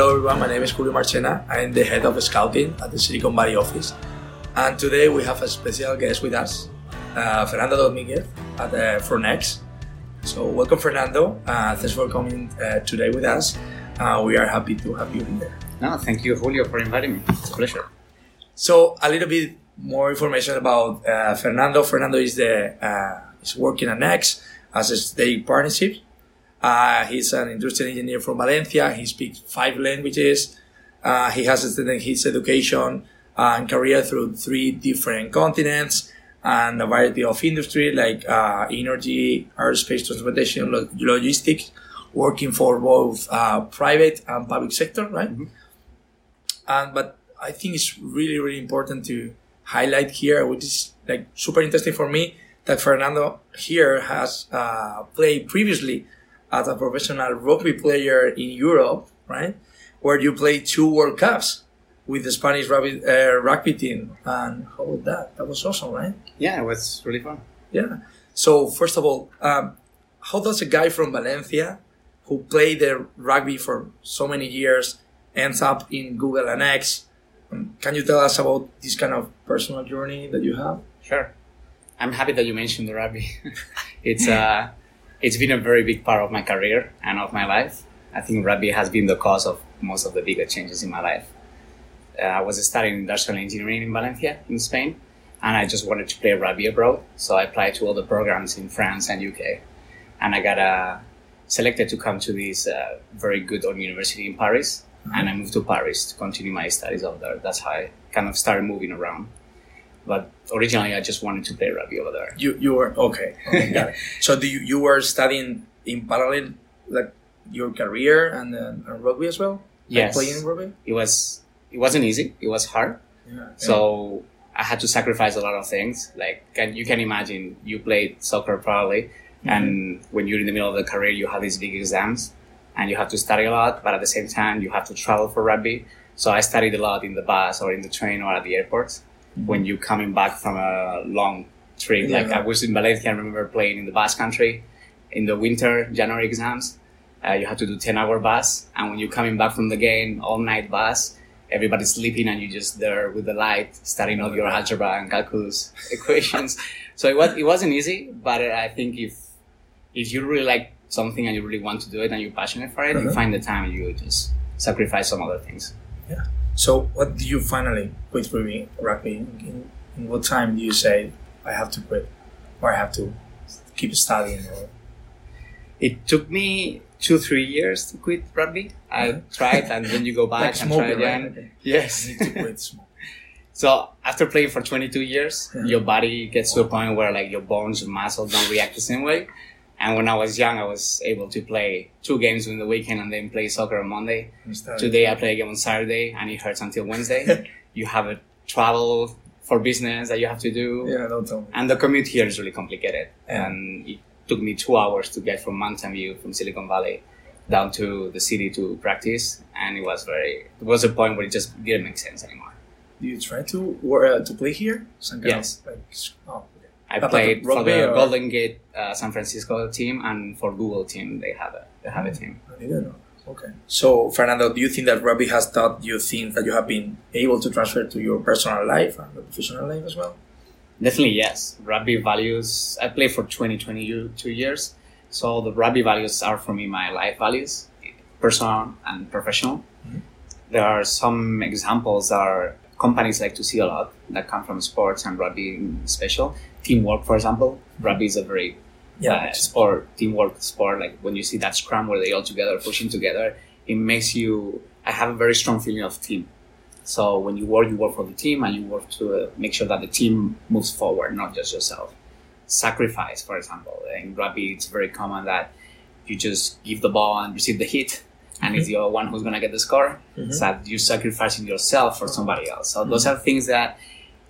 Hello everyone, my name is Julio Marchena. I'm the head of scouting at the Silicon Valley office. And today we have a special guest with us, uh, Fernando Dominguez at uh, Fornex. So welcome Fernando, uh, thanks for coming uh, today with us. Uh, we are happy to have you here. No, thank you Julio for inviting me. It's a pleasure. So a little bit more information about uh, Fernando. Fernando is the uh, is working at Next as a state partnership uh, he's an industrial engineer from Valencia. He speaks five languages. Uh, he has extended his education uh, and career through three different continents and a variety of industry like uh, energy, aerospace, transportation, lo- logistics, working for both uh, private and public sector, right? Mm-hmm. And but I think it's really really important to highlight here, which is like super interesting for me, that Fernando here has uh, played previously as a professional rugby player in Europe, right? Where you played two World Cups with the Spanish rugby, uh, rugby team. And how was that? That was awesome, right? Yeah, it was really fun. Yeah. So, first of all, um, how does a guy from Valencia who played the rugby for so many years ends up in Google and X? Um, can you tell us about this kind of personal journey that you have? Sure. I'm happy that you mentioned the rugby. it's uh, it's been a very big part of my career and of my life. I think rugby has been the cause of most of the bigger changes in my life. Uh, I was studying industrial engineering in Valencia, in Spain, and I just wanted to play rugby abroad. So I applied to all the programs in France and UK, and I got uh, selected to come to this uh, very good university in Paris. Mm-hmm. And I moved to Paris to continue my studies over there. That's how I kind of started moving around. But originally, I just wanted to play rugby over there. You you were okay. okay got it. So do you you were studying in parallel like your career and, uh, and rugby as well? Yes. Like playing rugby. It was it wasn't easy. It was hard. Yeah. So I had to sacrifice a lot of things. Like can, you can imagine, you played soccer probably, and when you're in the middle of the career, you have these big exams, and you have to study a lot. But at the same time, you have to travel for rugby. So I studied a lot in the bus or in the train or at the airports. When you're coming back from a long trip, like Yeah. I was in Valencia, I remember playing in the Basque Country in the winter January exams. Uh, you have to do 10 hour bus. And when you're coming back from the game, all night bus, everybody's sleeping and you're just there with the light, studying all your algebra and calculus equations. So it was, it wasn't easy, but I think if, if you really like something and you really want to do it and you're passionate for it, you Uh-huh. find the time and you just sacrifice some other things. So what did you finally quit rugby? Rugby. In, in what time do you say I have to quit, or I have to keep studying? Or It took me two, three years to quit rugby. I tried and then you go back like and try again. right? Yes. I need to quit smoking. So after playing for 22 years, Yeah. your body gets to a point where like your bones and muscles don't react the same way. And when I was young, I was able to play two games in the weekend and then play soccer on Monday. Today I play a game on Saturday and it hurts until Wednesday. you have a travel for business that you have to do. Yeah, don't tell me. And the commute here is really complicated. Yeah. And it took me two hours to get from Mountain View, from Silicon Valley, down to the city to practice. And it was very, it was a point where it just didn't make sense anymore. Do you try to wor- uh, to play here? Some Yes. Of, like, oh. I played for the or- Golden Gate uh, San Francisco team and for Google team they have a they have a team. I didn't know. Okay. So, Fernando, do you think that rugby has taught you things that you have been able to transfer to your personal life and your professional life as well? Definitely yes. Rugby values. I played for 20, 22 years, so the rugby values are for me my life values, personal and professional. Mhm. There are some examples that are companies like to see a lot that come from sports and rugby in special. Teamwork, for example, rugby is a very uh, sport, teamwork sport. Like when you see that scrum where they all together pushing together, it makes you. I have a very strong feeling of team. So when you work, you work for the team, and you work to uh, make sure that the team moves forward, not just yourself. Sacrifice, for example, in rugby, it's very common that you just give the ball and receive the hit, and it's the one who's gonna get the score. Mhm. So that you're sacrificing yourself for somebody else. So those are things that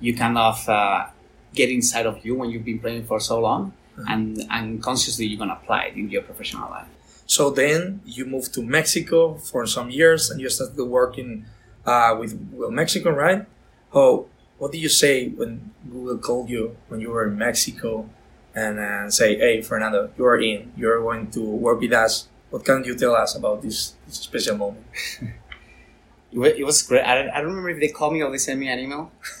you kind of uh, get inside of you when you've been playing for so long, and and consciously you're gonna apply it in your professional life. So then you moved to Mexico for some years and you started working uh, with Google Mexico, right? Oh, what did you say when Google called you when you were in Mexico and uh, say, hey, Fernando, you are in, you're going to work with us. What can you tell us about this, this special moment? It It was great. I don't, I don't remember if they called me or they sent me an email,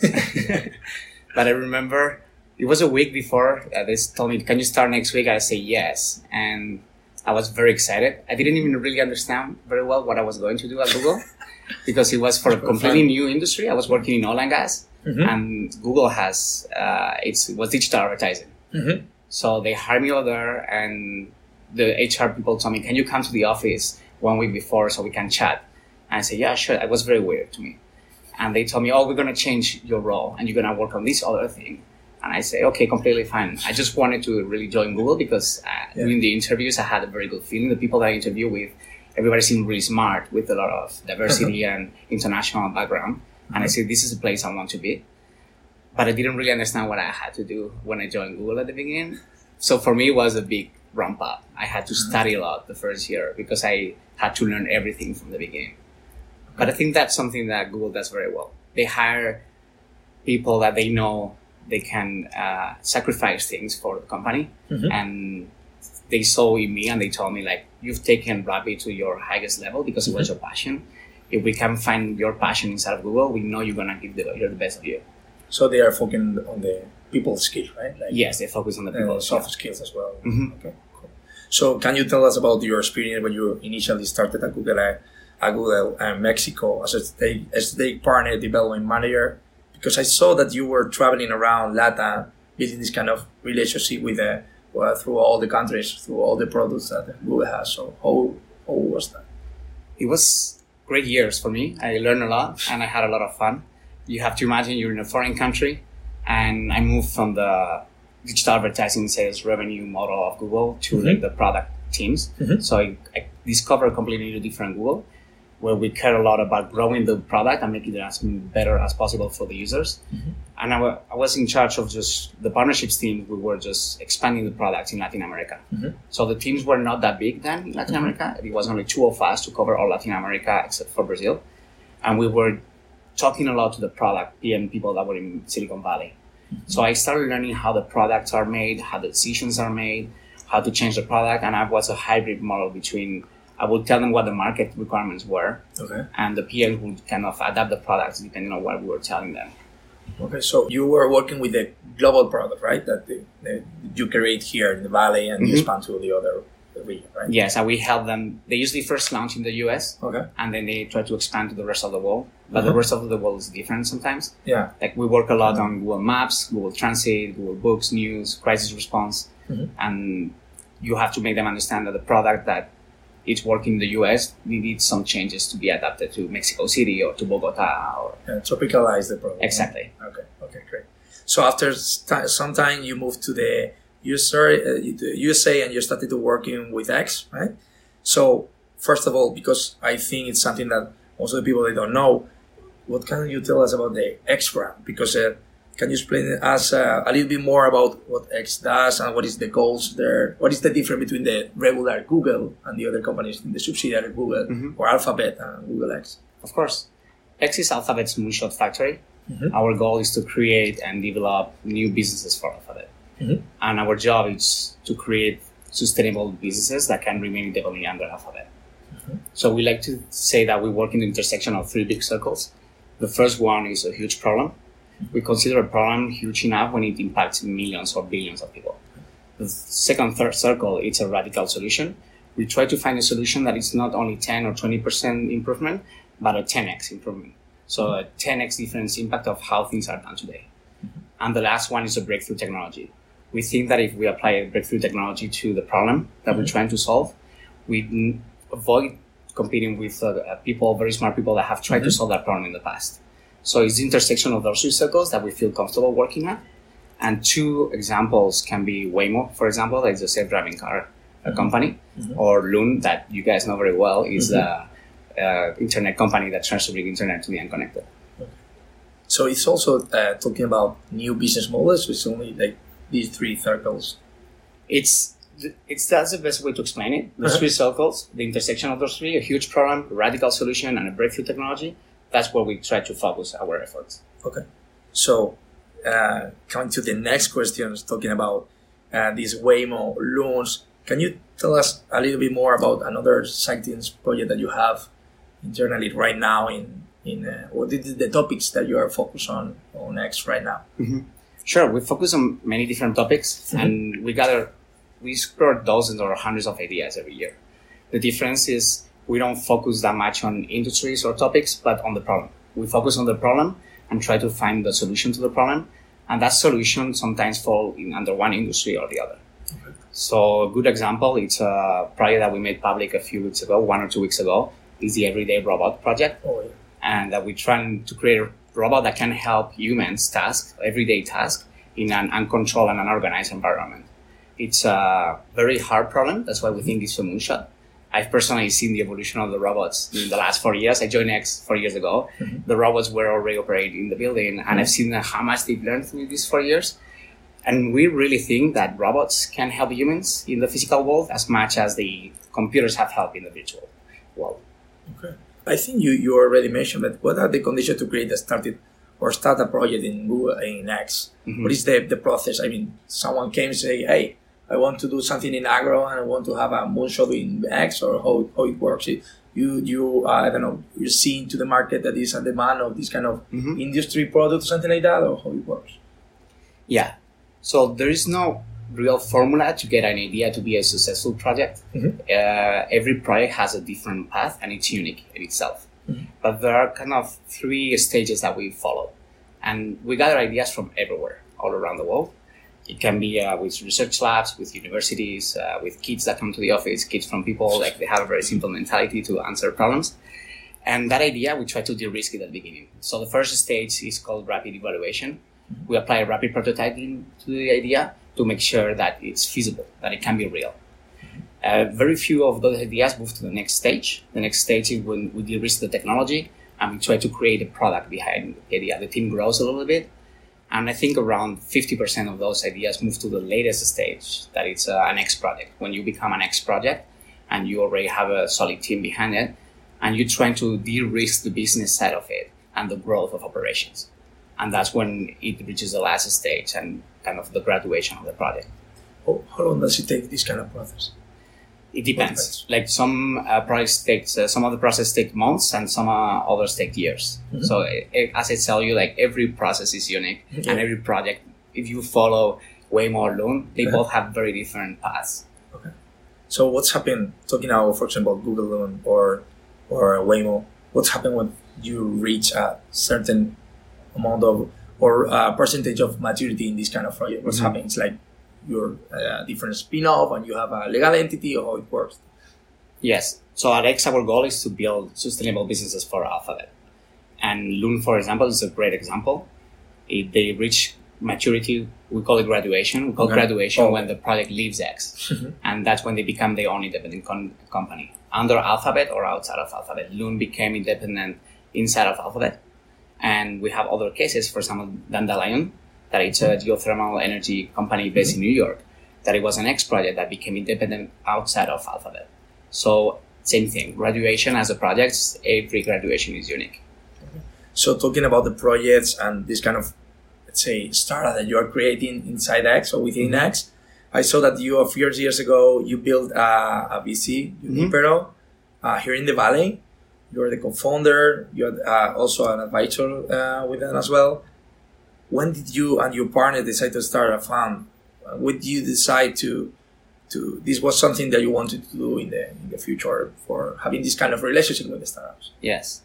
but I remember it was a week before. Uh, they told me, "Can you start next week?" I say yes, and I was very excited. I didn't even really understand very well what I was going to do at Google because it was for a completely new industry. I was working in oil and gas, Mhm. and Google has uh, it's, it was digital advertising. Mhm. So they hired me over there, and the HR people told me, "Can you come to the office one week before so we can chat?" And I said, "Yeah, sure." It was very weird to me, and they told me, "Oh, we're gonna change your role, and you're gonna work on this other thing." And I say, "Okay, completely fine." I just wanted to really join Google because uh, Yeah. during the interviews, I had a very good feeling. The people that I interview with, everybody seemed really smart with a lot of diversity and international background. And I said, "This is a place I want to be." but I didn't really understand what I had to do when I joined Google at the beginning. So for me, it was a big ramp up. I had to study a lot the first year because I had to learn everything from the beginning. But I think that's something that Google does very well. They hire people that they know they can uh, sacrifice things for the company, Mhm. and they saw in me and they told me like, "You've taken rugby to your highest level because it was your passion. If we can find your passion inside of Google, we know you're gonna give the, you're the best of you." So they are focusing on the people skill, right? Like Yes, they focus on the uh, people. soft skills as well. Mhm. Okay, cool. So can you tell us about your experience when you initially started at Google, Google uh, Mexico as a state, a partner development manager? Because I saw that you were traveling around Latin, building this kind of relationship with uh, well, through all the countries, through all the products that Google has. So how, how was that? it was great years for me. I learned a lot and I had a lot of fun. You have to imagine you're in a foreign country, and I moved from the digital advertising sales revenue model of Google to like the product teams. Mhm. So I, I discovered a completely different Google, where we care a lot about growing the product and making it as better as possible for the users. Mm-hmm. And I wa- I was in charge of just the partnerships team. We were just expanding the product in Latin America. Mhm. So the teams were not that big then in Latin mm-hmm. America. It was only two of us to cover all Latin America except for Brazil. And we were talking a lot to the product PM people that were in Silicon Valley. Mm-hmm. So I started learning how the products are made, how the decisions are made, how to change the product. And I was a hybrid model between I would tell them what the market requirements were, Okay. and the PM would kind of adapt the products depending on what we were telling them. Okay, so you were working with the global product, right? That the, the, you create here in the valley and Mhm. expand to the other region, right? Yes, and we help them. They usually first launch in the US, Okay. and then they try to expand to the rest of the world. But the Mhm. rest of the world is different sometimes. Yeah. Like we work a lot on Google Maps, Google Translate, Google Books, News, Crisis Response, Mhm. and you have to make them understand that the product that it's working in the US we need some changes to be adapted to Mexico City or to Bogota or Yeah, tropicalize the product. exactly. Okay. Okay. Great. So after st- some time, you moved to the USA, uh, the USA, and you started to working with X, right? So first of all, because I think it's something that most of the people they don't know, what can you tell us about the X brand? Because uh, can you explain us uh, a little bit more about what X does and what is the goals there? What is the difference between the regular Google and the other companies in the subsidiary Google Mhm. or Alphabet and Google X? Of course. X is Alphabet's moonshot factory. Mhm. Our goal is to create and develop new businesses for Alphabet. Mhm. And our job is to create sustainable businesses that can remain independently under Alphabet. So we like to say that we work in the intersection of three big circles. The first one is a huge problem. We consider a problem huge enough when it impacts millions or billions of people. The second, third circle, it's a radical solution. We try to find a solution that is not only 10 or 20% improvement, but a 10x improvement. So a 10x difference impact of how things are done today. And the last one is a breakthrough technology. We think that if we apply a breakthrough technology to the problem that we're trying to solve, we avoid competing with uh, people, very smart people that have tried to solve that problem in the past. So it's the intersection of those two circles that we feel comfortable working at. And two examples can be Waymo, for example, that is a self-driving car uh company, or Loon, that you guys know very well, is a, uh internet company that tries to bring internet to the unconnected. So it's also uh, talking about new business models. It's only like these three circles. It's it's that's the best way to explain it. Those Uh-huh. three circles, the intersection of those three, a huge problem, radical solution, and a breakthrough technology. That's where we try to focus our efforts. Okay. So uh, coming to the next questions, talking about uh, these Waymo Loons, can you tell us a little bit more about another sightings project that you have internally right now in in uh, what is the topics that you are focused on on X right now? Sure, we focus on many different topics and we gather, we explore dozens or hundreds of ideas every year. The difference is we don't focus that much on industries or topics, but on the problem. We focus on the problem and try to find the solution to the problem. And that solution sometimes fall in under one industry or the other. So a good example, it's a project that we made public a few weeks ago, one or two weeks ago, is the Everyday Robot Project Oh, yeah. and that we're trying to create a robot that can help humans task, everyday task, in an uncontrolled and unorganized environment. It's a very hard problem. That's why we think it's a moonshot. I've personally seen the evolution of the robots in the last four years. I joined X four years ago. Mm-hmm. The robots were already operating in the building, and I've seen how much they've learned through these four years. And we really think that robots can help humans in the physical world as much as the computers have helped in the virtual world. Okay. I think you, you already mentioned that. What are the conditions to create a started or start a project in Google in X? Mm-hmm. What is the, the process? I mean, someone came and say, "Hey, I want to do something in agro and I want to have a moonshot in X," or how, how it works. It- you you uh, I don't know. You're seeing to the market that is a demand of this kind of industry product or something like that, or how it works. Yeah. So there is no real formula to get an idea to be a successful project. Uh, every project has a different path and it's unique in itself. But there are kind of three stages that we follow. And we gather ideas from everywhere, all around the world. It can be uh, with research labs, with universities, uh, with kids that come to the office, kids from people, like they have a very simple mentality to answer problems. And that idea, we try to de-risk it at the beginning. So the first stage is called rapid evaluation. We apply rapid prototyping to the idea to make sure that it's feasible, that it can be real. Uh, very few of those ideas move to the next stage. The next stage is when we de-risk the technology and we try to create a product behind the idea. The team grows a little bit. And I think around 50% of those ideas move to the latest stage, that it's uh, an X project. When you become an X project and you already have a solid team behind it, and you're trying to de-risk the business side of it and the growth of operations. And that's when it reaches the last stage and kind of the graduation of the project. How long does it take this kind of process? It depends. Like some uh, projects takes uh, some of the process take months and some uh, others take years. So eh, eh, as I tell you, like every process is unique and every project, if you follow Waymo or Loon, they Yeah. both have very different paths. Okay. So what's happened? Talking now, for example, Google Loon or or Waymo. What's happened when you reach a certain amount of or percentage of maturity in this kind of project? What's Mhm. happening? It's like you're a uh, different spin-off and you have a legal entity or how it works. Yes. So at X, our goal is to build sustainable businesses for Alphabet. And Loon, for example, is a great example. If they reach maturity, we call it graduation. We call Okay. graduation Oh. when the project leaves X. Mm-hmm. and that's when they become their own independent con- company. Under Alphabet or outside of Alphabet. Loon became independent inside of Alphabet. And we have other cases, for example, Dandelion, that it's a geothermal energy company based in New York, that it was an X project that became independent outside of Alphabet. So same thing, graduation as a project, every graduation is unique. So talking about the projects and this kind of let's say startup that you are creating inside X or within X, I saw that you a few years ago you built a, a VC, Unipero, uh, here in the Valley. You're the co-founder. You're uh, also an advisor uh, with them as well. When did you and your partner decide to start a fund? Uh, When did you decide to to this was something that you wanted to do in the in the future for having this kind of relationship with the startups? Yes.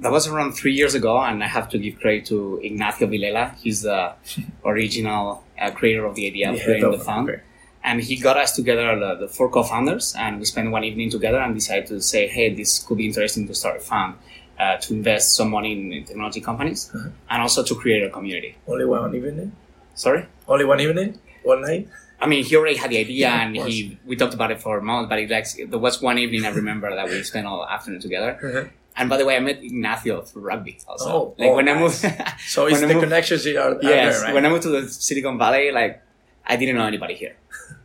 That was around three years ago, and I have to give credit to Ignacio Vilela. He's the original uh, creator of the idea of creating the okay. fund. And he got us together, the, the four co-founders, and we spent one evening together and decided to say, hey, this could be interesting to start a fund, uh, to invest some money in, technology companies, Uh-huh. and also to create a community. Only one evening. Sorry? Only one evening, one night. I mean, he already had the idea, Yeah, and he we talked about it for months. But it like there was one evening I remember that we spent all afternoon together. Uh-huh. And by the way, I met Ignacio through rugby also. Oh, like oh, when I nice. moved. So it's the moved- connections are, are Yes, there, right? when I moved to the Silicon Valley, like I didn't know anybody here.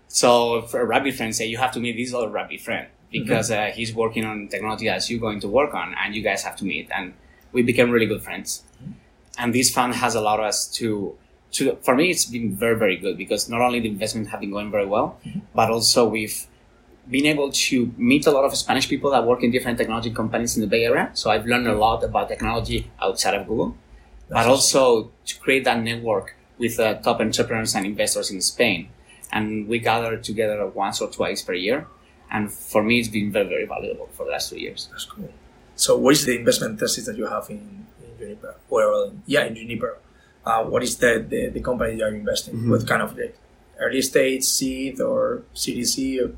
So for a rugby friend say you have to meet this other rugby friend because uh, he's working on technology as you're going to work on, and you guys have to meet. And we became really good friends. And this fund has allowed us to, to for me, it's been very very good because not only the investment have been going very well, but also we've been able to meet a lot of Spanish people that work in different technology companies in the Bay Area. So I've learned a lot about technology outside of Google, but also to create that network with uh, top entrepreneurs and investors in Spain. And we gather together once or twice per year. And for me, it's been very, very valuable for the last two years. That's cool. So, what is the investment thesis that you have in, in Juniper? Well, yeah, in Juniper. Uh, what is the, the, the company you are investing? Mm-hmm. What kind of the early stage, seed, or CDC? Or?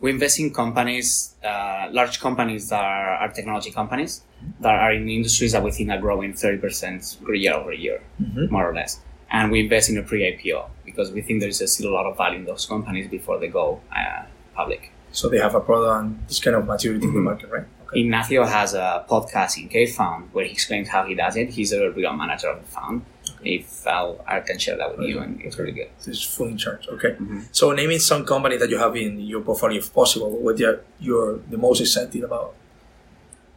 We invest in companies, uh, large companies that are, are, technology companies that are in industries that we think are growing 30% year over year, Mhm. more or less. And we invest in a pre-IPO because we think there is still a lot of value in those companies before they go uh, public. So they have a product and this kind of maturity in the market, right? Okay. Ignacio has a podcast in K Fund where he explains how he does it. He's a real manager of the fund. If I'll, I can share that with you, and it's really good. So it's full in charge. Okay. Mm-hmm. So naming some company that you have in your portfolio, if possible, what you're, you're the most excited about?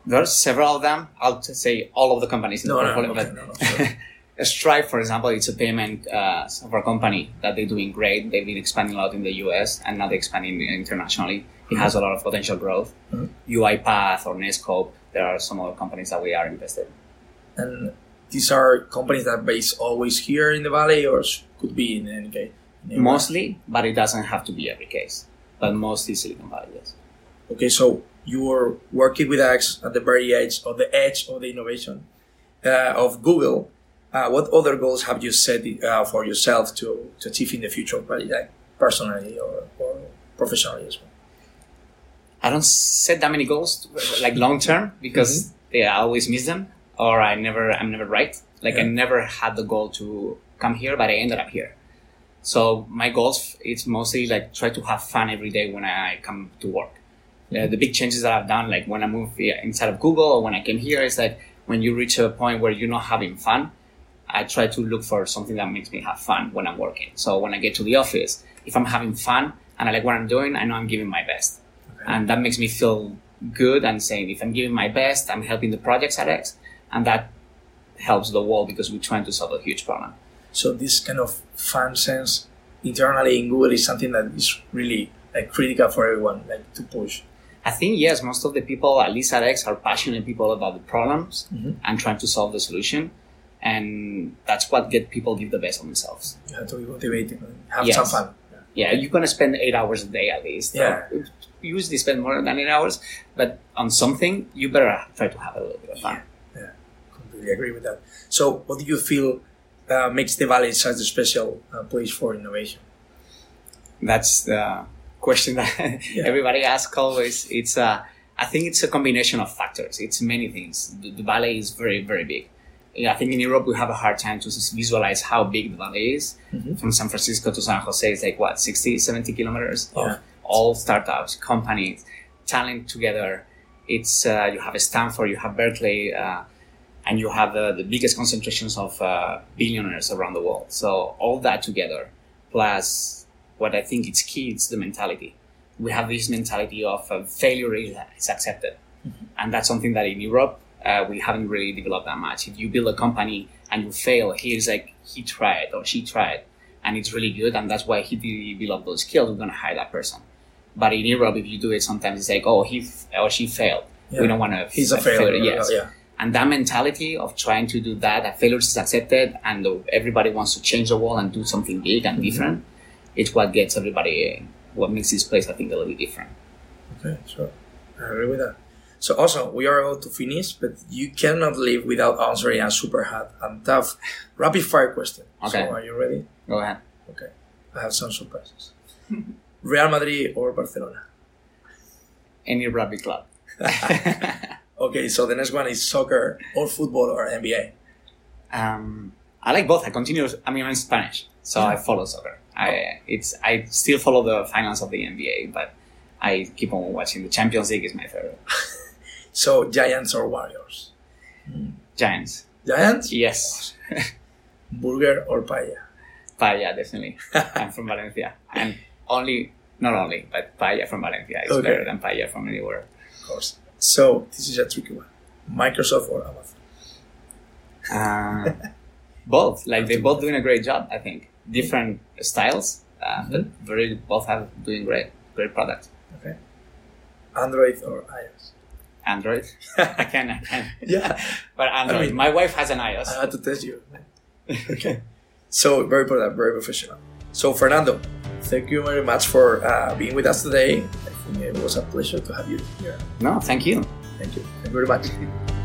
There are several of them. I'll say all of the companies in No, the no, portfolio. okay, but no, no. Stripe, for example, it's a payment uh, software company that they're doing great. They've been expanding a lot in the US and now they're expanding internationally. It has a lot of potential growth. Mhm. UiPath or Netskope, there are some other companies that we are invested. in. And these are companies that are based always here in the valley, or could be in any case. in Mostly, but it doesn't have to be every case. But mostly Silicon Valley, yes. Okay, so you're working with X at the very edge of the edge of the innovation uh, of Google. Uh, what other goals have you set uh, for yourself to, to achieve in the future, probably like personally or, or professionally as well? I don't set that many goals, like long term, because yeah, I always miss them, or I never, I'm never right. Like I never had the goal to come here, but I ended up here. So my goals, it's mostly like try to have fun every day when I come to work. Uh, the big changes that I've done, like when I moved here inside of Google or when I came here, is that when you reach a point where you're not having fun, I try to look for something that makes me have fun when I'm working. So when I get to the office, if I'm having fun and I like what I'm doing, I know I'm giving my best and that makes me feel good and saying if I'm giving my best, I'm helping the projects at X, and that helps the world because we're trying to solve a huge problem. So this kind of fun sense internally in Google is something that is really like critical for everyone, like to push. I think yes, most of the people at least at X are passionate people about the problems Mhm. and trying to solve the solution, and that's what get people give the best of themselves. You have to be motivated and have Yes. some fun. Yeah, you're gonna spend eight hours a day at least. Yeah. You usually spend more than eight hours, but on something you better try to have a little bit of fun. Yeah, completely agree with that. So, what do you feel uh, makes the Valley such a special uh, place for innovation? That's the question that Yeah. everybody asks always. It's uh, I think it's a combination of factors. It's many things. The, the valley is very, very big. Yeah, I think in Europe we have a hard time to visualize how big the valley is. Mhm. From San Francisco to San Jose, it's like what, 60, 70 kilometers Yeah. of all startups, companies, talent together. It's, uh, you have Stanford, you have Berkeley, uh, and you have uh, the biggest concentrations of uh, billionaires around the world. So all that together, plus what I think is key, it's the mentality. We have this mentality of uh, failure is, is accepted, and that's something that in Europe uh, we haven't really developed that much. If you build a company and you fail, here's like he tried or she tried, and it's really good, and that's why he developed those skills. We're gonna hire that person. But in Europe, if you do it, sometimes it's like, oh, he f- or she failed. Yeah. We don't want to. He's a failure. Yes. Yeah. And that mentality of trying to do that, that failure is accepted, and everybody wants to change the world and do something big and different, it's what gets everybody, what makes this place, I think, a little bit different. Okay, sure. I agree with that. So also, we are about to finish, but you cannot live without answering a super hot and tough rapid fire question. Okay. So are you ready? Go ahead. Okay. I have some surprises. Real Madrid or Barcelona? Any rugby club. Okay, so the next one is soccer or football or NBA. um, I like both. I continue. I mean, I'm Spanish, so Yeah. I follow soccer. I it's I still follow the finals of the NBA, but I keep on watching. The Champions League is my favorite. So Giants or Warriors? Giants. Giants? Yes. Burger or paella? Paella, definitely. I'm from Valencia, and only not only, but paella from Valencia is Okay. better than paella from anywhere. Of course. So this is a tricky one. Microsoft or Amazon? Uh, both, like they're both doing a great job. I think different styles, uh, but very both have doing great, great products. Okay. Android or iOS? Android. I can, I can. Yeah. But Android. mean- My wife has an iOS. I had to test you. okay. So very important, very professional. So Fernando, thank you very much for uh, being with us today. I think it was a pleasure to have you here. no, thank you. Thank you. Thank you very much.